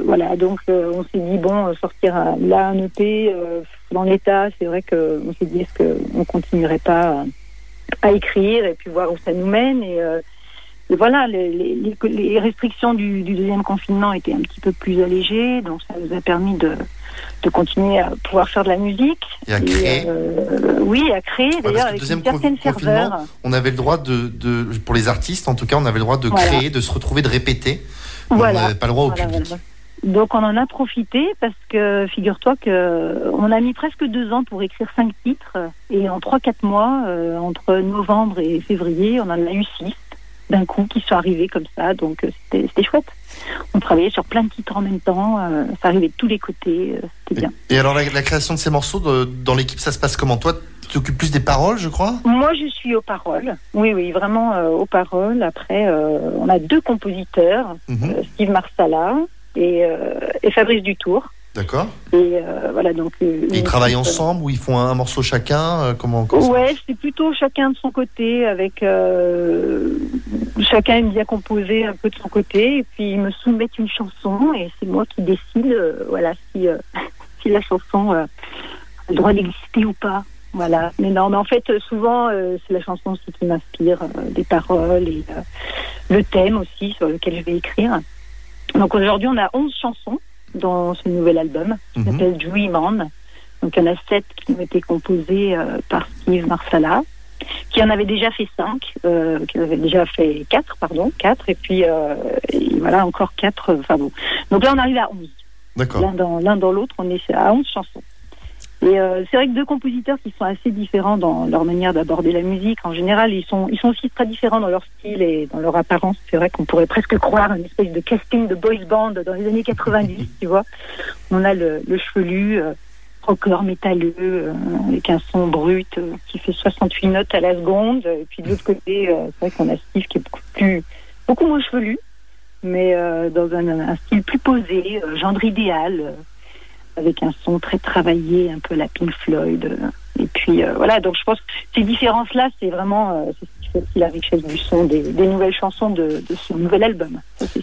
voilà, donc on s'est dit bon, sortir là un EP dans l'état, c'est vrai que on s'est dit est-ce qu'on continuerait pas à, écrire et puis voir où ça nous mène et voilà, les, les- les- restrictions du, du deuxième confinement étaient un petit peu plus allégées, donc ça nous a permis de, de continuer à pouvoir faire de la musique. Et à créer. euh, oui, à créer, d'ailleurs, le avec deuxième une certaine confinement, ferveur. On avait le droit de, de, pour les artistes en tout cas, on avait le droit de Voilà. créer, de se retrouver, de répéter. On Voilà. n'avait pas le droit au Voilà, public. voilà. Donc on en a profité parce que figure-toi que on a mis presque deux ans pour écrire cinq titres et en trois quatre mois euh, entre novembre et février on en a eu six d'un coup qui sont arrivés comme ça donc euh, c'était chouette. On travaillait sur plein de titres en même temps, euh, ça arrivait de tous les côtés, euh, c'était bien. Et alors la, la création de ces morceaux de- dans l'équipe, ça se passe comment? Toi, tu t'occupes plus des paroles, je crois? Moi, je suis aux paroles. Oui, oui, vraiment euh, aux paroles. Après, on a deux compositeurs, Mhm. Steve Marsala et, et Fabrice Dutour. D'accord. Et euh, voilà, donc. euh, ils travaillent équipe, ensemble ou ils font un, un morceau chacun euh, Comment, euh, comment Ouais, c'est plutôt chacun de son côté, avec euh, chacun aime bien composer un peu de son côté, et puis ils me soumettent une chanson, et c'est moi qui décide, euh, voilà, si, euh, (laughs) si la chanson euh, a le droit d'exister ou pas. Voilà. Mais non, mais en fait, euh, souvent, euh, c'est la chanson aussi qui m'inspire, euh, des paroles et euh, le thème aussi sur lequel je vais écrire. Donc aujourd'hui, on a 11 chansons dans ce nouvel album qui Mhm. s'appelle Dream On. Donc il y en a 7 qui ont été composées euh, par Steve Marsala, qui en avait déjà fait 5, euh, qui en avait déjà fait 4, pardon, 4, et puis euh, et voilà, encore 4. Enfin bon. Donc là, on arrive à 11 D'accord. l'un dans l'un dans l'autre, on est à 11 chansons. Et euh, c'est vrai que deux compositeurs qui sont assez différents dans leur manière d'aborder la musique. En général, ils sont ils sont aussi très différents dans leur style et dans leur apparence. C'est vrai qu'on pourrait presque croire une espèce de casting de boys band dans les années 90, (laughs) tu vois. On a le, le chevelu, euh, rocker métalleux, euh, avec un son brut euh, qui fait 68 notes à la seconde. Et puis de l'autre côté, euh, c'est vrai qu'on a Steve qui est beaucoup plus beaucoup moins chevelu, mais euh, dans un, un style plus posé, euh, gendre idéal. Avec un son très travaillé, un peu la Pink Floyd. euh, Et puis euh, voilà, donc je pense que ces différences-là, c'est vraiment euh, c'est ce qui fait la richesse du son des, des nouvelles chansons de, de ce nouvel album.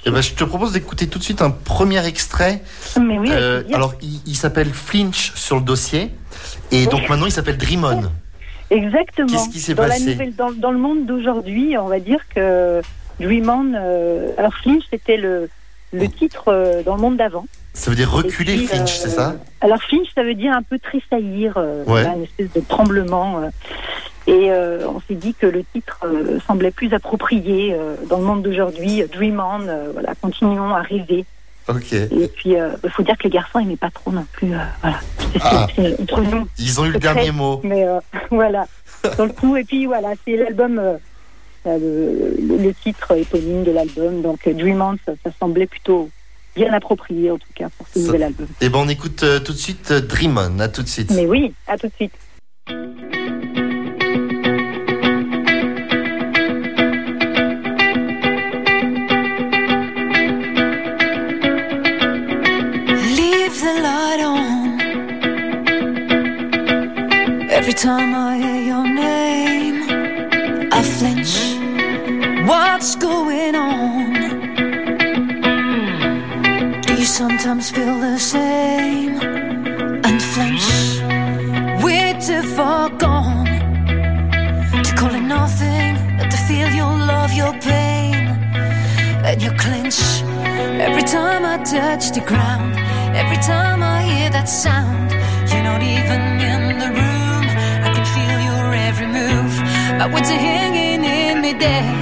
Eh ben, je te propose d'écouter tout de suite un premier extrait. Mais oui, avec Euh, alors, il, il s'appelle Flinch sur le dossier. Et donc maintenant, il s'appelle Dream On. Exactement. Qu'est-ce qui s'est dans passé la nouvelle, dans, dans le monde d'aujourd'hui, on va dire que Dream On. alors Flinch, c'était le, le titre dans le monde d'avant. Ça veut dire reculer, puis, Finch, euh, c'est ça? Alors Flinch, ça veut dire un peu tressaillir, euh, Ouais. voilà, une espèce de tremblement. euh. et euh, on s'est dit que le titre euh, semblait plus approprié euh, dans le monde d'aujourd'hui. Dream On, euh, voilà, continuons à rêver. Ok. Et puis, euh, il faut dire que les garçons n'aimaient pas trop non plus. euh, Ah. c'est entre nous. Ils ont eu le Secret. dernier mot. Mais euh, (laughs) voilà, dans le coup. Et puis voilà, c'est l'album, euh, euh, le, titre éponyme de l'album. Donc euh, Dream On, ça, ça semblait plutôt bien approprié en tout cas pour ce Ça- nouvel album. Et ben on écoute euh, tout de suite euh, Dream On. À tout de suite. Mais oui, à tout de suite. Leave the light on. Every time I hear your name, I flinch. What's going on? Sometimes feel the same and flinch? We're too far gone to call it nothing, but to feel your love, your pain, and you clench. Every time I touch the ground, every time I hear that sound, you're not even in the room. I can feel your every move. My words are hanging in midair,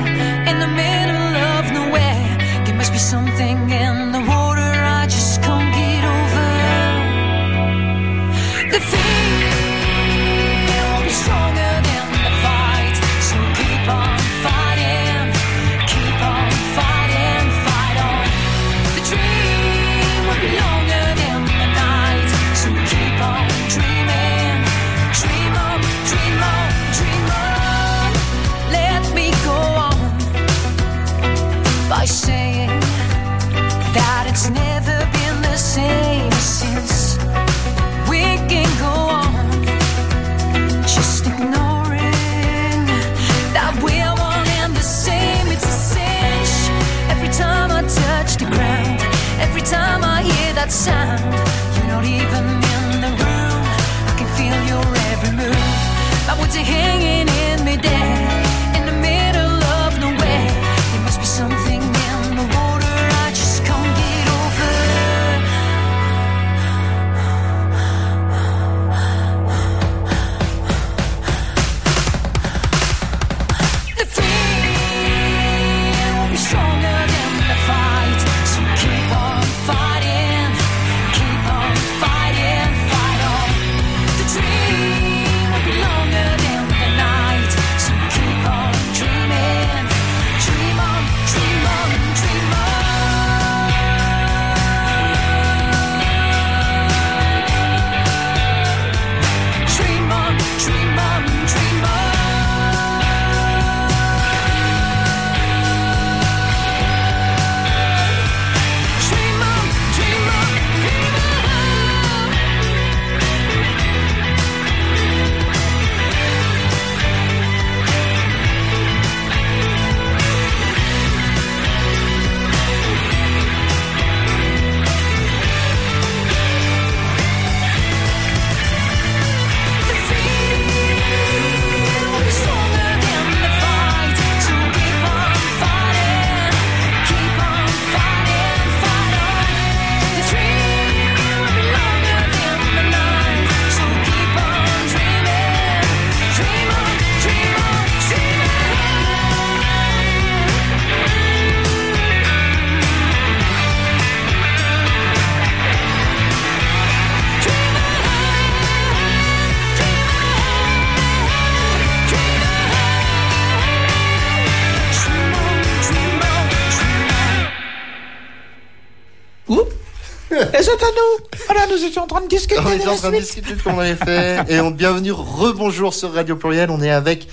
On était en train de discuter de qu'on avait fait. Et on, bienvenue, rebonjour sur Radio Pluriel. On est avec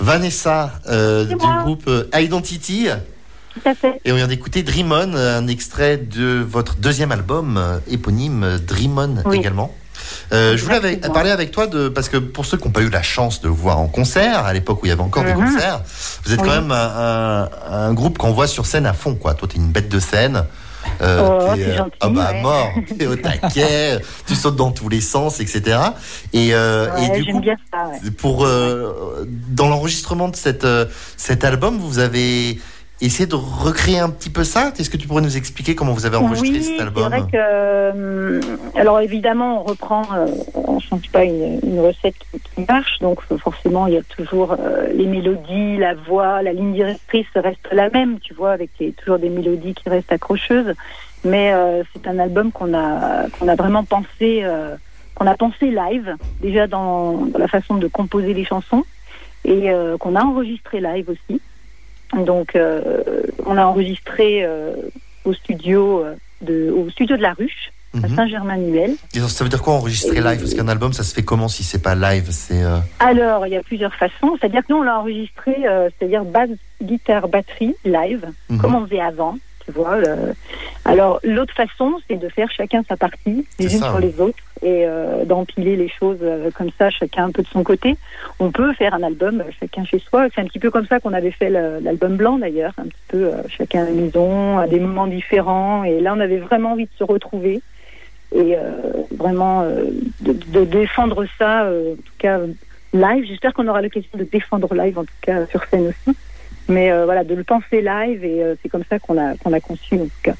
Vanessa euh, du moi. groupe euh, Identity. Tout à fait. Et on vient d'écouter Dream On, un extrait de votre deuxième album euh, éponyme Dream On Oui. également. Euh, je voulais avec- parler avec toi de parce que pour ceux qui n'ont pas eu la chance de vous voir en concert à l'époque où il y avait encore des Mhm. concerts, vous êtes Oui. quand même un, un- un groupe qu'on voit sur scène à fond quoi. Toi t'es une bête de scène. Euh, Oh, c'est euh, gentil, ah bah ouais. mort, (laughs) t'es au taquet, tu sautes dans tous les sens, etc. Et, euh, Ouais, et du coup, bien ça. ouais. pour euh, dans l'enregistrement de cette, euh, cet album, vous avez essayer de recréer un petit peu ça. Est-ce que tu pourrais nous expliquer comment vous avez enregistré oui, cet c'est album vrai que, euh, alors évidemment, on reprend, euh, on change pas une, une recette qui, qui marche, donc euh, forcément, il y a toujours euh, les mélodies, la voix, la ligne directrice reste la même, tu vois, avec les- toujours des mélodies qui restent accrocheuses. Mais c'est un album qu'on a, qu'on a vraiment pensé, qu'on a pensé live, déjà dans, dans la façon de composer les chansons, et qu'on a enregistré live aussi. Donc, euh, on a enregistré euh, au studio euh, de, au studio de la Ruche à Mhm. Saint-Germain-Nuel. Ça veut dire quoi enregistrer live? Parce qu'un album, ça se fait comment si c'est pas live? C'est euh, Alors, il y a plusieurs façons. C'est-à-dire que nous, on l'a enregistré, euh, c'est-à-dire basse, guitare, batterie, live, mhm. comme on faisait avant. Tu vois. le- Alors, l'autre façon, c'est de faire chacun sa partie, les unes sur les autres, et euh, d'empiler les choses euh, comme ça, chacun un peu de son côté. On peut faire un album, euh, chacun chez soi. C'est un petit peu comme ça qu'on avait fait l'album blanc, d'ailleurs, un petit peu euh, chacun à la maison, à des moments différents. Et là, on avait vraiment envie de se retrouver et euh, vraiment euh, de, de défendre ça, euh, en tout cas euh, live. J'espère qu'on aura l'occasion de défendre live, en tout cas sur scène aussi. Mais euh, voilà, de le penser live, et euh, c'est comme ça qu'on a, qu'on a conçu, en tout cas.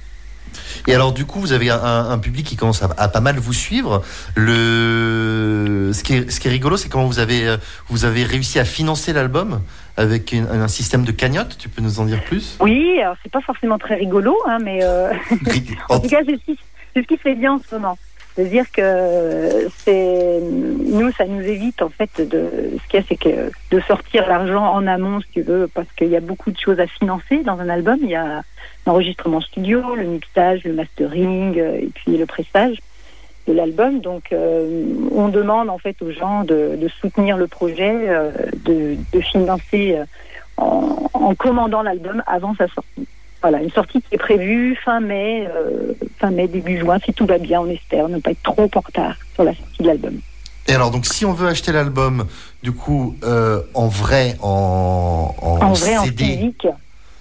Et alors, du coup, vous avez un, un public qui commence à, à pas mal vous suivre. Le... Ce, qui est, ce qui est rigolo, c'est comment vous avez, euh, vous avez réussi à financer l'album avec une- un système de cagnotte. Tu peux nous en dire plus? Oui, alors c'est pas forcément très rigolo, hein, mais euh, (laughs) (laughs) en tout cas, c'est ce qui se fait bien en ce moment. C'est-à-dire que c'est nous, ça nous évite en fait de ce qu'il y a, c'est que de sortir l'argent en amont, si tu veux, parce qu'il y a beaucoup de choses à financer dans un album. Il y a l'enregistrement studio, le mixage, le mastering, euh, et puis le pressage de l'album. Donc, euh, on demande en fait aux gens de, soutenir le projet, euh, de, de financer en, en commandant l'album avant sa sortie. Voilà, une sortie qui est prévue fin mai, euh, fin mai, début juin, si tout va bien, on espère ne pas être trop en retard sur la sortie de l'album. Et alors, donc, si on veut acheter l'album, du coup, euh, en vrai, en, en, En vrai, en CD, physique.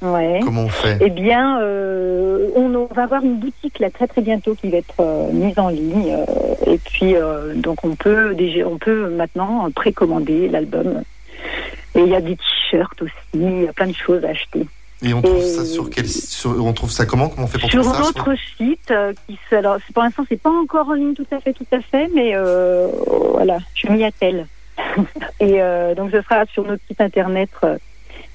Ouais. comment on fait? Eh bien, euh, on, on va avoir une boutique là très très bientôt qui va être euh, mise en ligne. euh, et puis, donc on peut déjà, on peut maintenant précommander l'album. Et il y a des t-shirts aussi, il y a plein de choses à acheter. Et on trouve et- ça sur quel sur- On trouve ça comment? Comment on fait pour Sur ça notre site, euh, qui alors pour l'instant c'est pas encore en ligne tout à fait, tout à fait, mais euh, voilà, je m'y attelle. (laughs) et euh, donc ce sera sur notre site internet, euh,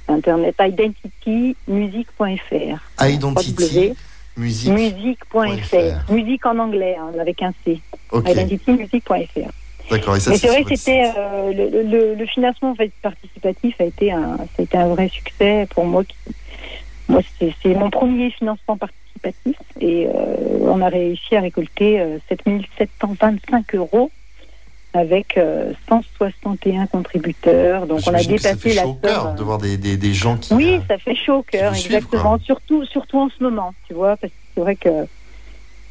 internet identitymusic.fr. Identity Musique. Musique.fr. Musique en anglais, hein, avec un C. Ok, Identitymusic.fr. d'accord. Et ça, Mais c'est vrai que c'était euh, le, le- le financement en fait, participatif a été un, ça a été un vrai succès pour moi. qui- moi, c'est mon premier financement participatif et euh, on a réussi à récolter euh, 7725 euros avec euh, 161 contributeurs. Donc on a dépassé fait la chaud au cœur somme. de voir des, des, des gens qui. Oui, euh, ça fait chaud au cœur, suivent, exactement. Surtout, surtout en ce moment, tu vois, parce que c'est vrai que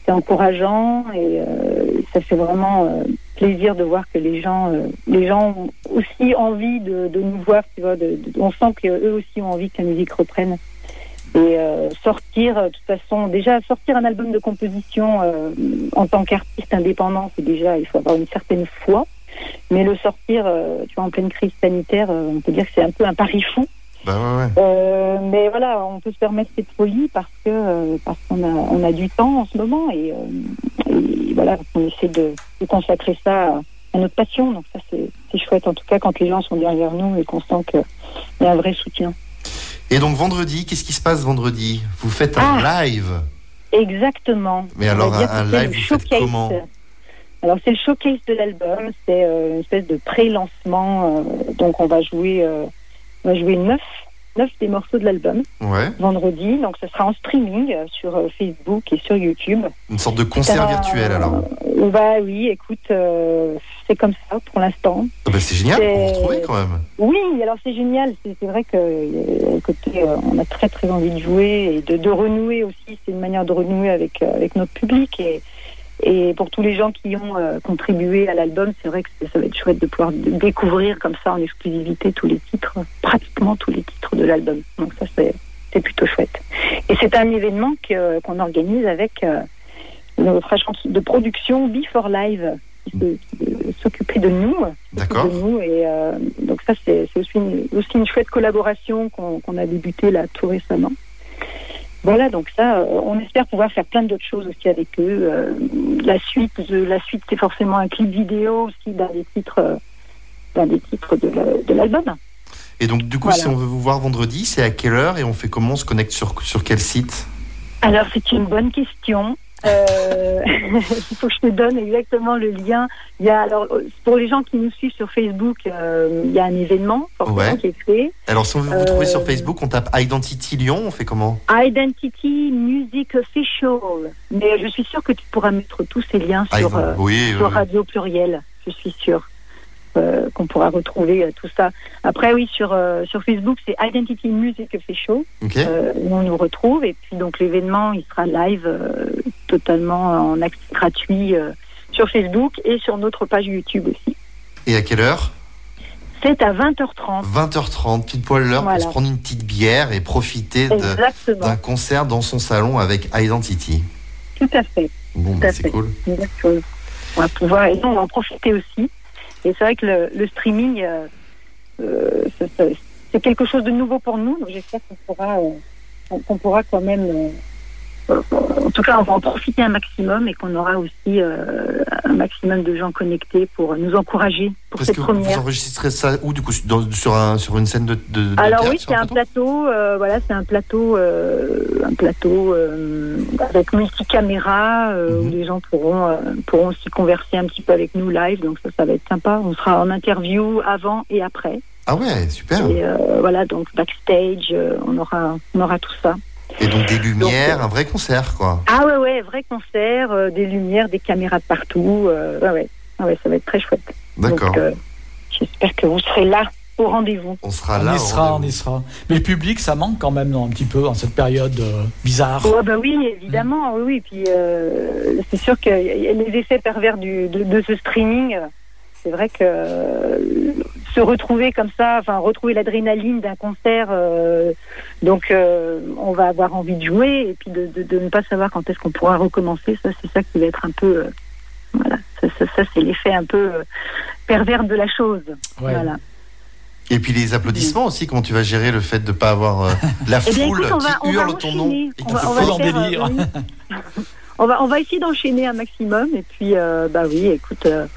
c'est encourageant et euh, ça fait vraiment euh, plaisir de voir que les gens, euh, les gens ont aussi envie de, de nous voir, tu vois. De, de- on sent qu'eux aussi ont envie que la musique reprenne. Et euh, sortir, euh, de toute façon, déjà sortir un album de composition euh, en tant qu'artiste indépendant, c'est déjà, il faut avoir une certaine foi. Mais le sortir, euh, tu vois, en pleine crise sanitaire, on peut dire que c'est un peu un pari fou. Bah ouais, ouais. Mais voilà, on peut se permettre cette folie parce que parce qu'on a on a du temps en ce moment et, et voilà, on essaie de, de consacrer ça à, notre passion. Donc ça c'est chouette en tout cas quand les gens sont derrière nous et qu'on sent qu'il y a un vrai soutien. Et donc vendredi, qu'est-ce qui se passe vendredi? Vous faites un live. Exactement. Mais alors, un- live, vous faites showcase. comment? Alors c'est le showcase de l'album, c'est euh, une espèce de pré-lancement. euh, donc on va jouer, euh, on va jouer neuf, neuf des morceaux de l'album Ouais. vendredi. Donc ce sera en streaming euh, sur euh, Facebook et sur YouTube. Une sorte de concert virtuel alors. Bah oui, écoute, euh, c'est comme ça pour l'instant. Ah bah, c'est génial pour vous c'est- retrouver quand même. Oui, alors c'est génial. C'est vrai que euh, côté, euh, on a très très envie de jouer et de, de renouer aussi. C'est une manière de renouer avec avec notre public et et pour tous les gens qui ont euh, contribué à l'album, c'est vrai que ça va être chouette de pouvoir découvrir comme ça en exclusivité tous les titres, pratiquement tous les titres de l'album. Donc ça c'est plutôt chouette. Et c'est un événement qu'on organise avec euh, notre agence de production Before Live qui s'occupait de nous. D'accord. de nous. Et euh, donc ça, c'est aussi une, aussi une chouette collaboration qu'on a débuté là tout récemment. Voilà, donc ça, euh, on espère pouvoir faire plein d'autres choses aussi avec eux. Euh, la suite, la suite, c'est forcément un clip vidéo aussi d'un des titres, euh, d'un des titres de la- de l'album. Et donc, du coup, Voilà. si on veut vous voir vendredi, c'est à quelle heure et on fait comment On se connecte sur, sur quel site? Alors, c'est une bonne question. Euh, (laughs) il faut que je te donne exactement le lien. Il y a alors pour les gens qui nous suivent sur Facebook, euh, il y a un événement Ouais. qui est fait. Alors, si on veut vous trouver Euh, sur Facebook, on tape Identity Lyon, on fait comment? Identity Music Official. Mais je suis sûre que tu pourras mettre tous ces liens Ah, sur, euh, Oui, sur oui. Radio Pluriel. Je suis sûre euh, qu'on pourra retrouver euh, tout ça. Après, oui, sur, euh, sur Facebook, c'est Identity Music Official. Ok. euh, où on nous retrouve. Et puis, donc, l'événement, il sera live totalement en accès gratuit sur Facebook et sur notre page YouTube aussi. Et à quelle heure? C'est à 20h30. 20h30, pile poil l'heure Voilà. pour se prendre une petite bière et profiter d'un concert dans son salon avec Identity. Tout à fait. Bon, bah, c'est cool. Exactement. On va pouvoir, et nous, on va en profiter aussi. Et c'est vrai que le, le streaming, euh, euh, c'est quelque chose de nouveau pour nous. Donc j'espère qu'on pourra, euh, qu'on- pourra quand même, euh, en tout cas, on va en profiter un maximum et qu'on aura aussi euh, un maximum de gens connectés pour nous encourager pour Parce cette que vous première. enregistrez ça où, du coup, dans- sur, un, sur une scène de, de, de Alors théâtre, oui, c'est un plateau euh, voilà, c'est un plateau, euh, un plateau avec multicaméra Mhm. où les gens pourront pourront aussi converser un petit peu avec nous live. Donc ça, ça va être sympa. On sera en interview avant et après. Ah ouais, super. Et voilà, donc backstage, on aura on aura tout ça. Et donc des lumières, Donc, un vrai concert, quoi. Ah ouais ouais, vrai concert, euh, des lumières, des caméras de partout. euh, ouais ouais, Ah ouais, ça va être très chouette. D'accord. Euh, j'espère que vous serez là au rendez-vous. On sera on là. y au sera, on y sera. Mais le public, ça manque quand même non, un petit peu en cette période euh, bizarre. Ouais, bah oui, évidemment, oui, oui. Puis euh, c'est sûr que y a les effets pervers du, de, de ce streaming, euh, c'est vrai que euh, se retrouver comme ça, enfin retrouver l'adrénaline d'un concert, euh, donc euh, on va avoir envie de jouer et puis de, de, de ne pas savoir quand est-ce qu'on pourra recommencer. Ça, c'est ça qui va être un peu, euh, voilà, ça, ça, ça, c'est l'effet un peu pervers de la chose. Ouais. Voilà. Et puis les applaudissements aussi, comment tu vas gérer le fait de ne pas avoir euh, la (laughs) Eh bien, foule écoute, on va, on qui va hurle ton nom et qui délire. euh, oui. (laughs) on va, on va essayer d'enchaîner un maximum et puis, euh, bah oui, écoute, euh,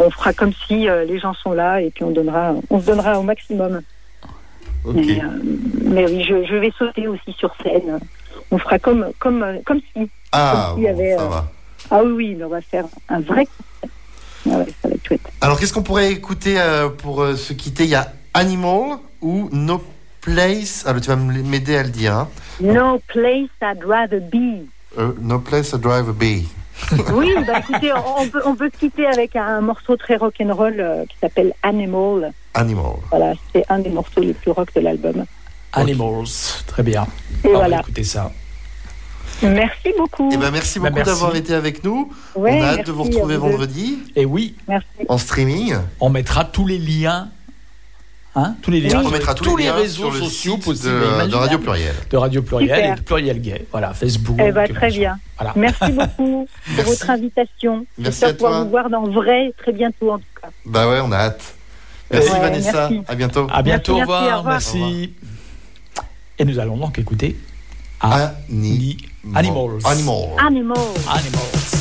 on fera comme si euh, les gens sont là et puis on donnera, on se donnera au maximum. Ok. Mais, euh, mais oui, je, je vais sauter aussi sur scène. On fera comme, comme, euh, comme si. Ah, comme bon, avait, ça va. Ah oui, on va faire un vrai. Ah ouais, ça va être chouette. Alors, qu'est-ce qu'on pourrait écouter euh, pour euh, se quitter? Il y a Animal ou No Place? Alors, tu vas m'aider à le dire. hein. No place I'd rather be. Euh, no Place Drive a Bee. (laughs) Oui, bah écoutez, on, peut, on peut se quitter avec un morceau très rock'n'roll euh, qui s'appelle Animal. Animal. Voilà, c'est un des morceaux les plus rock de l'album. Animals, très bien. Et On va voilà. écouter ça. Merci beaucoup. Eh ben, merci Bah, beaucoup d'avoir été avec nous. Ouais, On a hâte de vous retrouver vendredi Et oui, Merci. en streaming. on mettra tous les liens. Hein, tous les liens. Sur tous, les, liens réseaux sur le sociaux site possibles et de, de. Radio Pluriel. de Radio Pluriel Super. et de Pluriel Gay. Voilà, Facebook. Eh ben, très bien. Voilà. Merci beaucoup pour (laughs) Merci. votre invitation. Merci J'espère à pouvoir toi. vous voir dans vrai très bientôt en tout cas. Bah ouais, on a hâte. Merci Ouais, Vanessa. merci. À bientôt. À bientôt, Merci, au revoir. merci, au revoir. Merci. Et nous allons donc écouter Ani- Ani- Animals. Animal. Animal. Animals.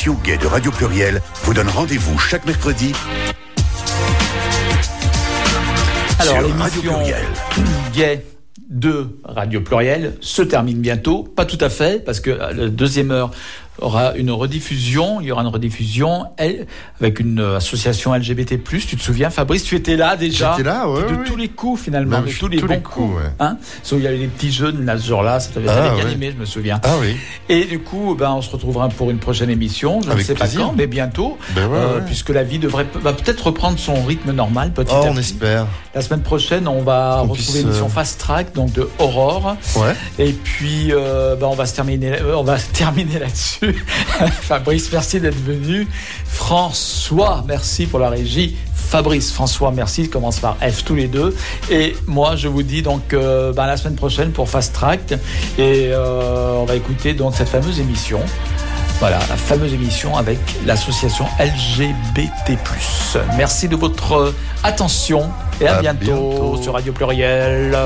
L'émission Gay de Radio Pluriel vous donne rendez-vous chaque mercredi Alors, l'émission Pluriel. Gay de Radio Pluriel se termine bientôt. Pas tout à fait, parce que euh, la deuxième heure aura une rediffusion. Il y aura une rediffusion avec une euh, association LGBT+. Tu te souviens, Fabrice, tu étais là déjà? J'étais là, ouais, De tous les coups, finalement, de tous les tous bons les coups. coups, ouais. Hein il y avait les petits jeunes là, ce jour-là, ça t'avait Ah, bien ouais. aimé, je me souviens. Ah oui. Et du coup, ben, on se retrouvera pour une prochaine émission. Je ne sais plaisir. pas quand, mais bientôt, Ben euh, puisque la vie devrait va peut-être reprendre son rythme normal petit Oh, à on petit. espère. La semaine prochaine, on va retrouver l'émission euh, Fast Track, donc de Aurore. Et puis, euh, ben, on va se terminer, on va se (laughs) terminer là-dessus. (laughs) Fabrice, merci d'être venu. François, merci pour la régie. Fabrice, François, merci. Commence par F tous les deux. Et moi, je vous dis donc euh, ben, la semaine prochaine pour Fast Track. Et euh, on va écouter donc cette fameuse émission. Voilà, la fameuse émission avec l'association LGBT+. Merci de votre attention et à, À bientôt, bientôt. sur Radio Pluriel.